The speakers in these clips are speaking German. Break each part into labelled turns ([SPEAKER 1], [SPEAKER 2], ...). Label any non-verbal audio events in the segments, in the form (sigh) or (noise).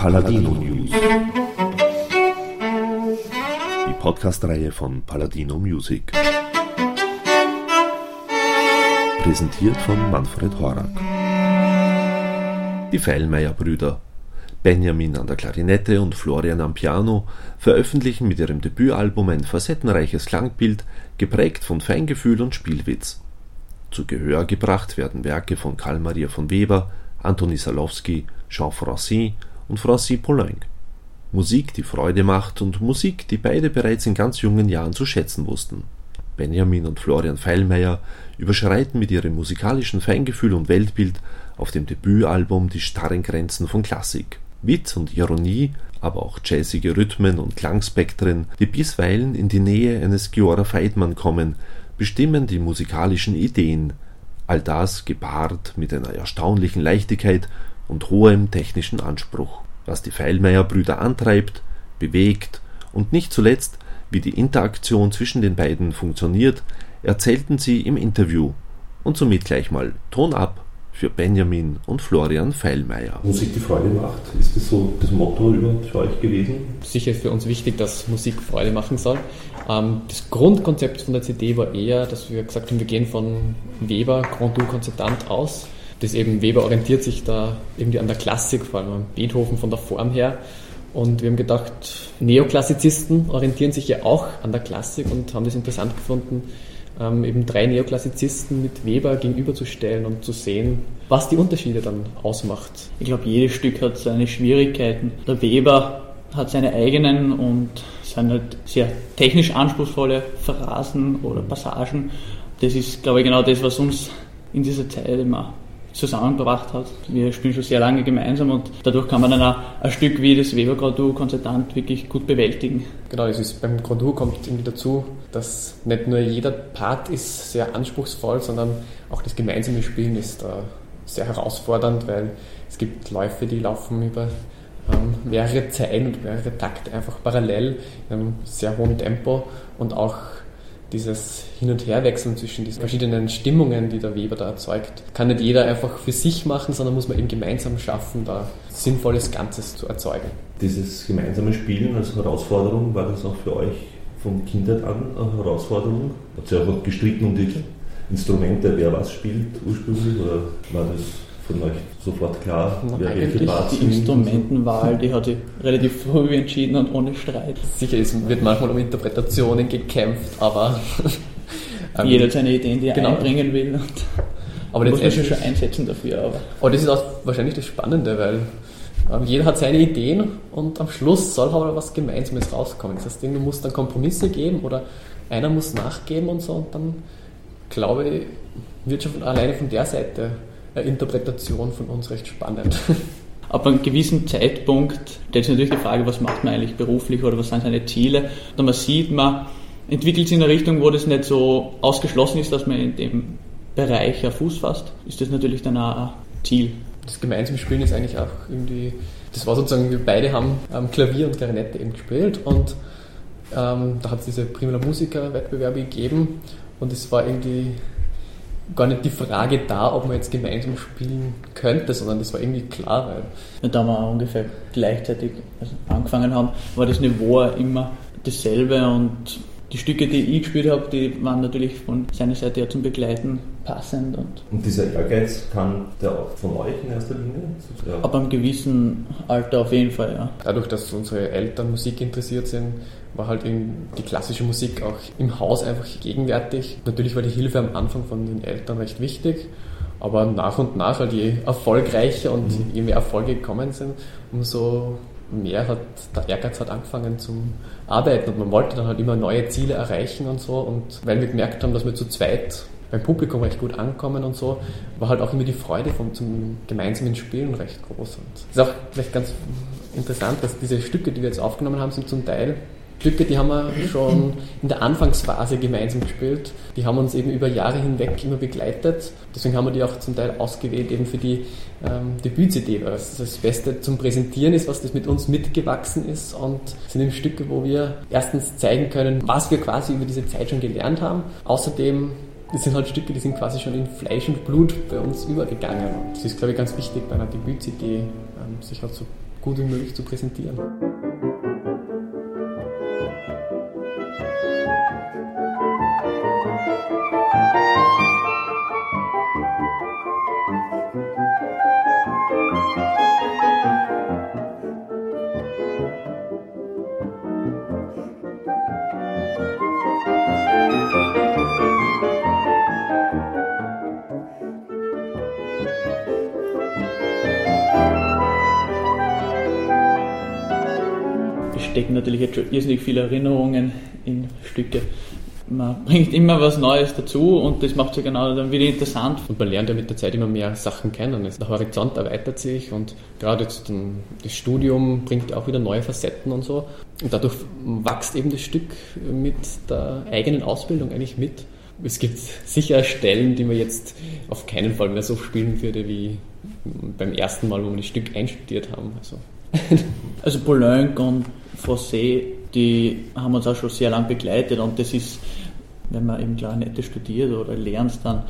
[SPEAKER 1] Paladino News. Die Podcast-Reihe von Paladino Music. Präsentiert von Manfred Horak. Die Feilmeier-Brüder Benjamin an der Klarinette und Florian am Piano veröffentlichen mit ihrem Debütalbum ein facettenreiches Klangbild, geprägt von Feingefühl und Spielwitz. Zu Gehör gebracht werden Werke von Karl Maria von Weber, Antoni Salowski, Jean Francine und Francis Poulenc. Musik, die Freude macht und Musik, die beide bereits in ganz jungen Jahren zu schätzen wussten. Benjamin und Florian Feilmeier überschreiten mit ihrem musikalischen Feingefühl und Weltbild auf dem Debütalbum die starren Grenzen von Klassik. Witz und Ironie, aber auch jazzige Rhythmen und Klangspektren, die bisweilen in die Nähe eines Giora Feidmann kommen, bestimmen die musikalischen Ideen, all das gepaart mit einer erstaunlichen Leichtigkeit und hohem technischen Anspruch, was die Feilmeier-Brüder antreibt, bewegt und nicht zuletzt, wie die Interaktion zwischen den beiden funktioniert, erzählten sie im Interview. Und somit gleich mal Ton ab für Benjamin und Florian Feilmeier.
[SPEAKER 2] Musik, die Freude macht, ist das so das Motto überhaupt für euch gewesen?
[SPEAKER 3] Sicher ist für uns wichtig, dass Musik Freude machen soll. Ähm, das Grundkonzept von der CD war eher, dass wir gesagt haben, wir gehen von Weber Grand Duo Konzertant aus. Das eben Weber orientiert sich da irgendwie an der Klassik, vor allem an Beethoven von der Form her. Und wir haben gedacht, Neoklassizisten orientieren sich ja auch an der Klassik und haben das interessant gefunden, ähm, eben drei Neoklassizisten mit Weber gegenüberzustellen und zu sehen, was die Unterschiede dann ausmacht.
[SPEAKER 4] Ich glaube, jedes Stück hat seine Schwierigkeiten. Der Weber hat seine eigenen und sind halt sehr technisch anspruchsvolle Phrasen oder Passagen. Das ist, glaube ich, genau das, was uns in dieser Zeit immer zusammengebracht hat. Wir spielen schon sehr lange gemeinsam und dadurch kann man dann auch ein Stück wie das Weber Grandu konzertant wirklich gut bewältigen.
[SPEAKER 3] Genau, das ist beim Grandu kommt irgendwie dazu, dass nicht nur jeder Part ist sehr anspruchsvoll, sondern auch das gemeinsame Spielen ist äh, sehr herausfordernd, weil es gibt Läufe, die laufen über ähm, mehrere Zeilen und mehrere Takte einfach parallel in einem sehr hohen Tempo und auch dieses Hin- und Herwechseln zwischen diesen verschiedenen Stimmungen, die der Weber da erzeugt, kann nicht jeder einfach für sich machen, sondern muss man eben gemeinsam schaffen, da sinnvolles Ganzes zu erzeugen.
[SPEAKER 2] Dieses gemeinsame Spielen als Herausforderung, war das auch für euch von Kindheit an eine Herausforderung? Hat ihr auch gestritten um die Instrumente, wer was spielt ursprünglich, oder war das von euch sofort klar,
[SPEAKER 4] wer welche Parts Die Instrumentenwahl, die hat sich relativ früh entschieden und ohne Streit.
[SPEAKER 3] Sicher, es wird manchmal um Interpretationen gekämpft, aber... (laughs)
[SPEAKER 4] Jeder hat seine Ideen, die er genau. einbringen will. Und
[SPEAKER 3] aber muss man sich schon einsetzen dafür. Aber. aber das ist auch wahrscheinlich das Spannende, weil ähm, jeder hat seine Ideen und am Schluss soll aber was Gemeinsames rauskommen. Das heißt, du musst dann Kompromisse geben oder einer muss nachgeben und so und dann glaube ich, wird schon von, alleine von der Seite Interpretation von uns recht spannend. (laughs)
[SPEAKER 4] Ab einem gewissen Zeitpunkt stellt sich natürlich die Frage, was macht man eigentlich beruflich oder was sind seine Ziele. Und man sieht, man entwickelt sich in eine Richtung, wo das nicht so ausgeschlossen ist, dass man in dem Bereich ja Fuß fasst, ist das natürlich dann auch ein Ziel.
[SPEAKER 3] Das gemeinsame Spielen ist eigentlich auch irgendwie, das war sozusagen, wir beide haben Klavier und Klarinette eben gespielt und ähm, da hat es diese Primula Musiker Wettbewerbe gegeben und es war irgendwie gar nicht die Frage da, ob man jetzt gemeinsam spielen könnte, sondern das war irgendwie klar,
[SPEAKER 4] weil. Da wir ungefähr gleichzeitig also angefangen haben, war das Niveau immer dasselbe und die Stücke, die ich gespielt habe, die waren natürlich von seiner Seite her zum Begleiten passend. Und,
[SPEAKER 2] und dieser Ehrgeiz kam der auch von euch in erster Linie?
[SPEAKER 4] Ja. Ab einem gewissen Alter auf jeden Fall, ja.
[SPEAKER 3] Dadurch, dass unsere Eltern Musik interessiert sind, war halt die klassische Musik auch im Haus einfach gegenwärtig. Natürlich war die Hilfe am Anfang von den Eltern recht wichtig, aber nach und nach, halt je erfolgreicher und mhm. je mehr Erfolge gekommen sind, umso mehr hat der Ehrgeiz hat angefangen zum Arbeiten und man wollte dann halt immer neue Ziele erreichen und so und weil wir gemerkt haben, dass wir zu zweit beim Publikum recht gut ankommen und so, war halt auch immer die Freude vom zum gemeinsamen Spielen recht groß. Und es ist auch vielleicht ganz interessant, dass diese Stücke, die wir jetzt aufgenommen haben, sind zum Teil Stücke, die haben wir schon in der Anfangsphase gemeinsam gespielt. Die haben uns eben über Jahre hinweg immer begleitet. Deswegen haben wir die auch zum Teil ausgewählt eben für die ähm, Debüt-CD, weil das das Beste zum Präsentieren ist, was das mit uns mitgewachsen ist und sind eben Stücke, wo wir erstens zeigen können, was wir quasi über diese Zeit schon gelernt haben. Außerdem das sind halt Stücke, die sind quasi schon in Fleisch und Blut bei uns übergegangen. Und das ist, glaube ich, ganz wichtig bei einer Debüt-CD, ähm, sich halt so gut wie möglich zu präsentieren.
[SPEAKER 4] Stecken natürlich jetzt schon irrsinnig viele Erinnerungen in Stücke. Man (laughs) bringt immer was Neues dazu und das macht es ja genau dann wieder interessant.
[SPEAKER 3] Und man lernt ja mit der Zeit immer mehr Sachen kennen. Der Horizont erweitert sich und gerade jetzt das Studium bringt auch wieder neue Facetten und so. Und dadurch wächst eben das Stück mit der eigenen Ausbildung eigentlich mit. Es gibt sicher Stellen, die man jetzt auf keinen Fall mehr so spielen würde wie beim ersten Mal, wo wir das Stück einstudiert haben.
[SPEAKER 4] Also, also Poulenc und Fossé, die haben uns auch schon sehr lange begleitet und das ist, wenn man eben Klarinette studiert oder lernt, dann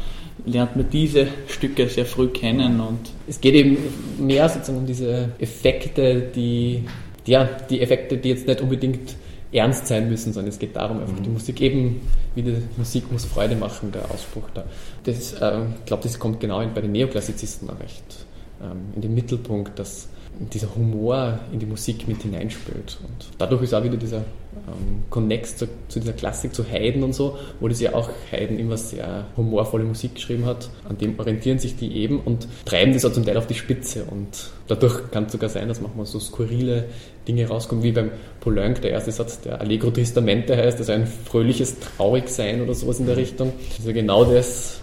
[SPEAKER 4] lernt man diese Stücke sehr früh kennen und
[SPEAKER 3] es geht eben mehr sozusagen um diese Effekte, die, ja, die Effekte, die jetzt nicht unbedingt ernst sein müssen, sondern es geht darum, einfach mhm. die Musik eben, wie die Musik muss Freude machen, der Ausspruch da. Das, äh, ich glaube, das kommt genau bei den Neoklassizisten auch recht ähm, in den Mittelpunkt, dass dieser Humor in die Musik mit hineinspielt. Und dadurch ist auch wieder dieser ähm, Connex zu, zu, dieser Klassik, zu Haydn und so, wo das ja auch Haydn immer sehr humorvolle Musik geschrieben hat. An dem orientieren sich die eben und treiben das auch zum Teil auf die Spitze. Und dadurch kann es sogar sein, dass manchmal so skurrile Dinge rauskommen, wie beim Poulenc, der erste Satz, der Allegro Tristamente heißt, also ein fröhliches Traurigsein oder sowas in der Richtung. Also genau das,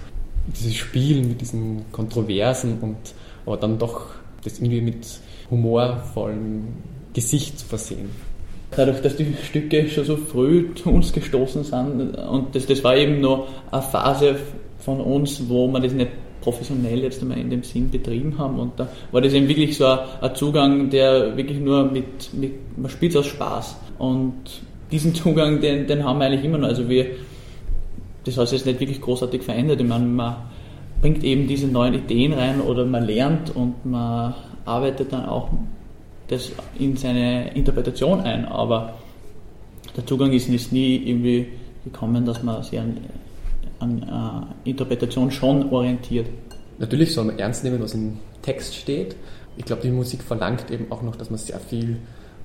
[SPEAKER 3] dieses Spielen mit diesen Kontroversen und aber dann doch das irgendwie mit humorvollem Gesicht zu versehen.
[SPEAKER 4] Dadurch, dass die Stücke schon so früh zu uns gestoßen sind und das, das war eben noch eine Phase von uns, wo man das nicht professionell jetzt einmal in dem Sinn betrieben haben und da war das eben wirklich so ein, Zugang, der wirklich nur mit, mit man spielt aus Spaß und diesen Zugang, den, den haben wir eigentlich immer noch. Also wir, das hat sich jetzt nicht wirklich großartig verändert. Ich meine, man bringt eben diese neuen Ideen rein oder man lernt und man arbeitet dann auch das in seine Interpretation ein, aber der Zugang ist jetzt nie irgendwie gekommen, dass man sich an, an äh, Interpretation schon orientiert.
[SPEAKER 3] Natürlich soll man ernst nehmen, was im Text steht. Ich glaube, die Musik verlangt eben auch noch, dass man sehr viel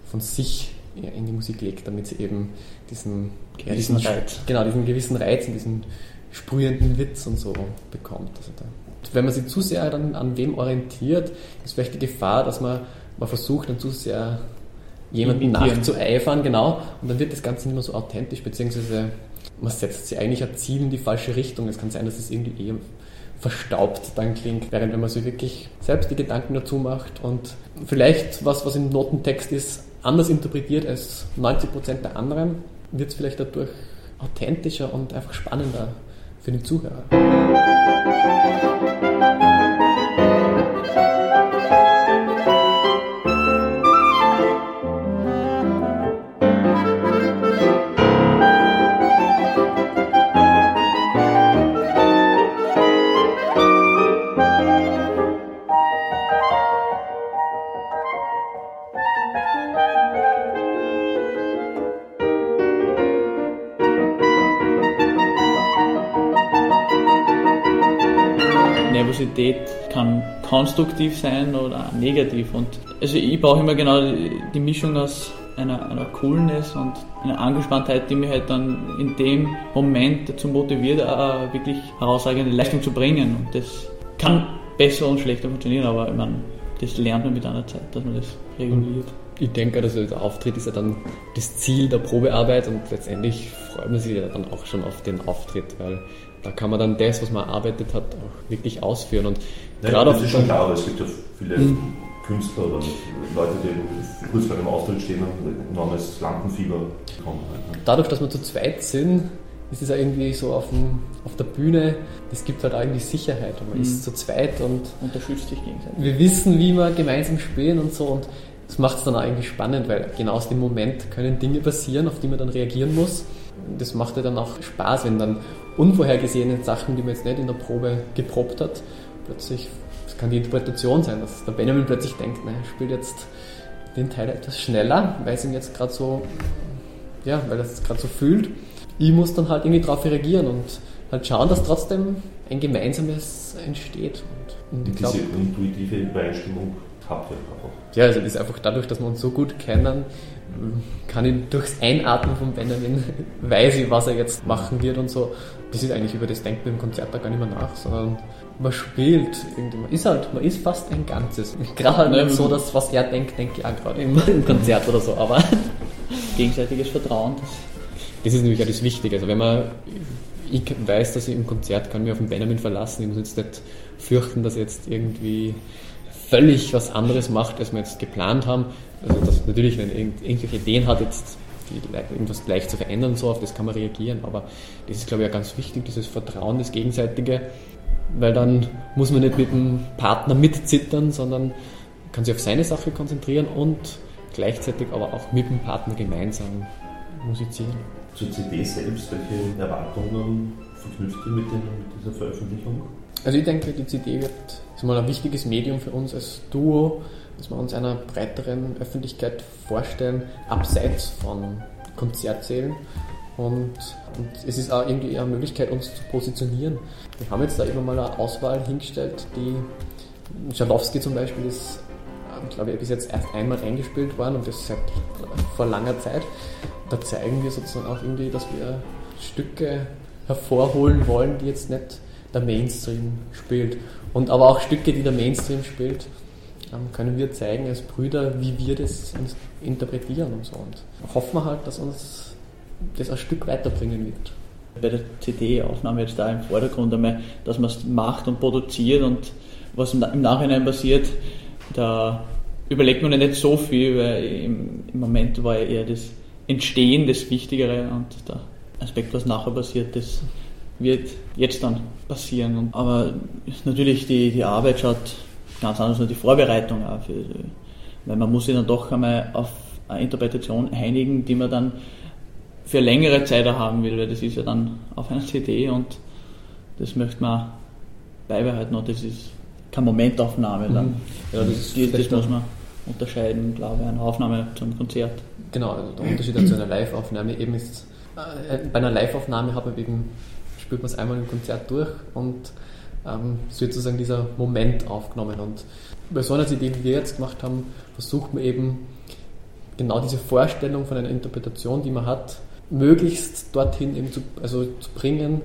[SPEAKER 3] von sich in die Musik legt, damit sie eben diesen gewissen Reiz, genau, diesen gewissen Reiz und diesen sprühenden Witz und so bekommt. Also da wenn man sich zu sehr dann an wem orientiert, ist vielleicht die Gefahr, dass man, man versucht, dann zu sehr jemanden nachzueifern, genau, und dann wird das Ganze nicht mehr so authentisch, beziehungsweise man setzt sich eigentlich ein Ziel in die falsche Richtung. Es kann sein, dass es irgendwie eher verstaubt dann klingt, während wenn man sich wirklich selbst die Gedanken dazu macht und vielleicht was, was im Notentext ist, anders interpretiert als 90% der anderen, wird es vielleicht dadurch authentischer und einfach spannender für den Zuhörer. thank you.
[SPEAKER 4] Nervosität kann konstruktiv sein oder negativ. Und also ich brauche immer genau die, Mischung aus einer, einer Coolness und einer Angespanntheit, die mich halt dann in dem Moment dazu motiviert, auch wirklich herausragende Leistung zu bringen. Und das kann besser und schlechter funktionieren, aber ich meine, das lernt man mit einer Zeit, dass man das reguliert.
[SPEAKER 3] Ich denke, dass der Auftritt ist ja dann das Ziel der Probearbeit und letztendlich freut man sich ja dann auch schon auf den Auftritt, weil da kann man dann das, was man erarbeitet hat, auch wirklich ausführen. Und
[SPEAKER 2] Nein, gerade das ist schon klar, aber es gibt ja viele mhm. Künstler oder Leute, die kurz vor einem Auftritt stehen und enormes Lampenfieber bekommen.
[SPEAKER 3] Halt, ne? Dadurch, dass wir zu zweit sind, ist es ja irgendwie so auf, dem, auf der Bühne, das gibt halt eigentlich Sicherheit und man mhm. ist zu zweit und
[SPEAKER 4] unterstützt sich gegenseitig.
[SPEAKER 3] Wir wissen, wie wir gemeinsam spielen und so und das macht es dann eigentlich spannend, weil genau aus dem Moment können Dinge passieren, auf die man dann reagieren muss. Das macht ja dann auch Spaß, wenn dann unvorhergesehene Sachen, die man jetzt nicht in der Probe geprobt hat, plötzlich, das kann die Interpretation sein, dass der Benjamin plötzlich denkt, naja, spielt jetzt den Teil etwas schneller, weil es ihn jetzt gerade so, ja, weil er es gerade so fühlt. Ich muss dann halt irgendwie darauf reagieren und halt schauen, dass trotzdem ein gemeinsames entsteht.
[SPEAKER 2] Und, und glaube, diese intuitive Übereinstimmung habt ihr einfach.
[SPEAKER 3] Ja, also das ist einfach dadurch, dass wir uns so gut kennen, kann ich durchs Einatmen von Benjamin, (laughs) weiß ich, was er jetzt machen wird und so. Das ist eigentlich über das Denken im Konzert da gar nicht mehr nach, sondern man spielt irgendwie, man ist halt, man ist fast ein Ganzes. (laughs) Gerade halt nicht so, dass was er denkt, denke ich auch gerade im, (laughs) im Konzert oder so, aber
[SPEAKER 4] gegenseitiges Vertrauen. Das,
[SPEAKER 3] das ist nämlich auch das Wichtige. Also wenn man, ich weiß, dass ich im Konzert kann mich auf den Benjamin verlassen, ich muss jetzt nicht fürchten, dass er jetzt irgendwie völlig was anderes macht, als wir jetzt geplant haben. Also dass natürlich, wenn er irgendwelche Ideen hat, jetzt irgendwas gleich zu verändern, so auf das kann man reagieren. Aber das ist, glaube ich, auch ganz wichtig, dieses Vertrauen, das Gegenseitige, weil dann muss man nicht mit dem Partner mitzittern, sondern kann sich auf seine Sache konzentrieren und gleichzeitig aber auch mit dem Partner gemeinsam musizieren.
[SPEAKER 2] Zur CD selbst, welche Erwartungen verknüpft ihr mit, den, mit dieser Veröffentlichung?
[SPEAKER 3] Also ich denke, die CD wird ist mal ein wichtiges Medium für uns als Duo, dass wir uns einer breiteren Öffentlichkeit vorstellen, abseits von Konzertsälen. Und, und, es ist auch irgendwie eine Möglichkeit, uns zu positionieren. Wir haben jetzt da immer mal eine Auswahl hingestellt, die Schalowski zum Beispiel ist, glaube ich, bis jetzt erst einmal eingespielt worden und das seit vor langer Zeit. Da zeigen wir sozusagen auch irgendwie, dass wir Stücke hervorholen wollen, die jetzt nicht der Mainstream spielt. Und aber auch Stücke, die der Mainstream spielt, ähm, können wir zeigen als Brüder, wie wir das interpretieren und so. Und hoffen wir halt, dass uns das ein Stück weiterbringen wird.
[SPEAKER 4] Bei der CD-Aufnahme jetzt da im Vordergrund einmal, dass man es macht und produziert und was im Nachhinein passiert, da überlegt man ja nicht so viel, weil im, im Moment war ja eher das Entstehen das Wichtigere und der Aspekt, was nachher passiert, das wird jetzt dann passieren. Aber natürlich die, die Arbeit schaut ganz anders als die Vorbereitung auch. Für, weil man muss sich dann doch einmal auf eine Interpretation einigen, die man dann für längere Zeit haben will, weil das ist ja dann auf einer CD und das möchte man beibehalten und das ist keine Momentaufnahme dann. Mhm. Ja, das, das, das muss man unterscheiden, glaube ich, eine Aufnahme zum Konzert.
[SPEAKER 3] Genau, also der Unterschied zu einer Live-Aufnahme eben ist, äh, bei einer Live-Aufnahme hat man eben spielt man es einmal im Konzert durch und ähm, sozusagen dieser Moment aufgenommen. Und bei so einer CD, die wir jetzt gemacht haben, versucht man eben genau diese Vorstellung von einer Interpretation, die man hat, möglichst dorthin eben zu, also zu bringen,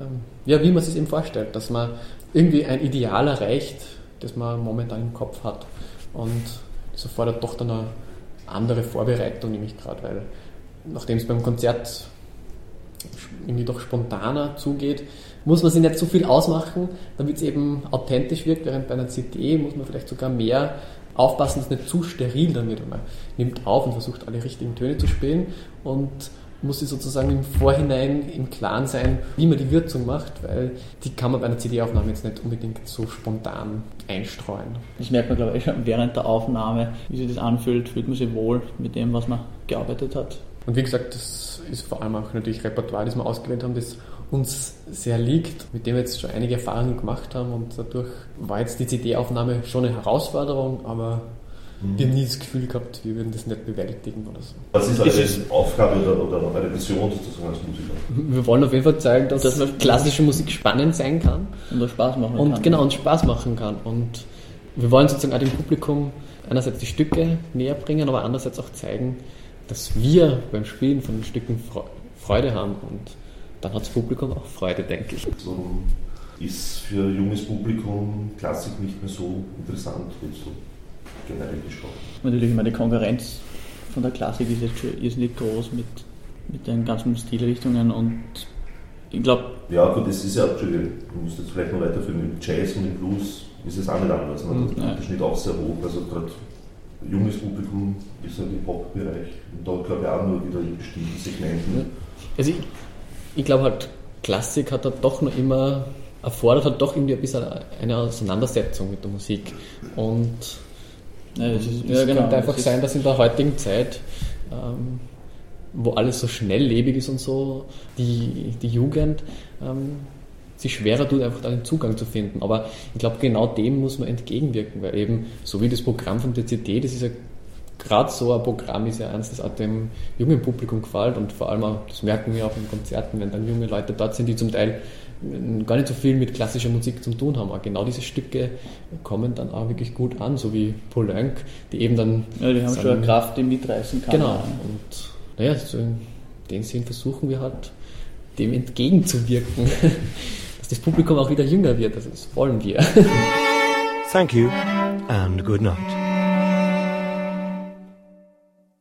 [SPEAKER 3] ähm, ja, wie man es sich eben vorstellt, dass man irgendwie ein Ideal erreicht, das man momentan im Kopf hat. Und das erfordert doch dann eine andere Vorbereitung, nämlich gerade, weil nachdem es beim Konzert irgendwie doch spontaner zugeht, muss man sich nicht so viel ausmachen, damit es eben authentisch wirkt, während bei einer CD muss man vielleicht sogar mehr aufpassen, dass es nicht zu steril dann wird. Man nimmt auf und versucht alle richtigen Töne zu spielen und muss sich sozusagen im Vorhinein im Klaren sein, wie man die Würzung macht, weil die kann man bei einer CD-Aufnahme jetzt nicht unbedingt so spontan einstreuen.
[SPEAKER 4] Das merkt man, glaube ich, schon während der Aufnahme, wie sich das anfühlt, fühlt man sich wohl mit dem, was man gearbeitet hat.
[SPEAKER 3] Und wie gesagt, das ist vor allem auch natürlich Repertoire, das wir ausgewählt haben, das uns sehr liegt, mit dem wir jetzt schon einige Erfahrungen gemacht haben und dadurch war jetzt die CD-Aufnahme schon eine Herausforderung, aber mhm. wir haben nie das Gefühl gehabt, wir würden das nicht bewältigen oder so.
[SPEAKER 2] Was ist eure Aufgabe oder, oder eure Vision sozusagen als Musiker?
[SPEAKER 3] Wir wollen auf jeden Fall zeigen, dass, dass klassische Musik spannend sein kann.
[SPEAKER 4] Und auch Spaß machen
[SPEAKER 3] und,
[SPEAKER 4] kann.
[SPEAKER 3] Genau, und Spaß machen kann. Und wir wollen sozusagen auch dem Publikum einerseits die Stücke näher bringen, aber andererseits auch zeigen, dass wir beim Spielen von den Stücken Freude haben und dann hat das Publikum auch Freude, denke ich.
[SPEAKER 2] So ist für junges Publikum Klassik nicht mehr so interessant, jetzt so generell gesprochen.
[SPEAKER 4] Natürlich die Konkurrenz von der Klassik ist jetzt schon irrsinnig groß mit, mit den ganzen Stilrichtungen und ich glaube.
[SPEAKER 2] Ja, gut, das ist ja, Entschuldigung, du musst jetzt vielleicht noch weiterführen, im Jazz und im Blues ist es auch nicht anders. Ne? Der Unterschied auch sehr hoch. Also gerade junges Publikum ist halt im Pop-Bereich. Und da glaube ich auch nur wieder in bestimmten Segmenten.
[SPEAKER 3] Also ich, ich glaube halt, Klassik hat halt doch noch immer, erfordert halt doch irgendwie ein bisschen eine Auseinandersetzung mit der Musik. Und ja, es, ist, es ja, genau, könnte einfach sein, dass in der heutigen Zeit, ähm, wo alles so schnelllebig ist und so, die, die Jugend ähm, sich schwerer tut, einfach da den Zugang zu finden. Aber ich glaube, genau dem muss man entgegenwirken, weil eben, so wie das Programm von der CD, das ist ja gerade so ein Programm ist ja eins, das auch dem jungen Publikum gefällt und vor allem auch, das merken wir auch in Konzerten, wenn dann junge Leute dort sind, die zum Teil gar nicht so viel mit klassischer Musik zu tun haben. Aber genau diese Stücke kommen dann auch wirklich gut an, so wie Poulenc, die eben dann.
[SPEAKER 4] Ja, die haben schon eine Kraft, die mitreißen kann.
[SPEAKER 3] Genau. Und naja, so in dem Sinn versuchen wir halt, dem entgegenzuwirken, (laughs) dass das Publikum auch wieder jünger wird. Das wollen wir.
[SPEAKER 5] Thank you and good night.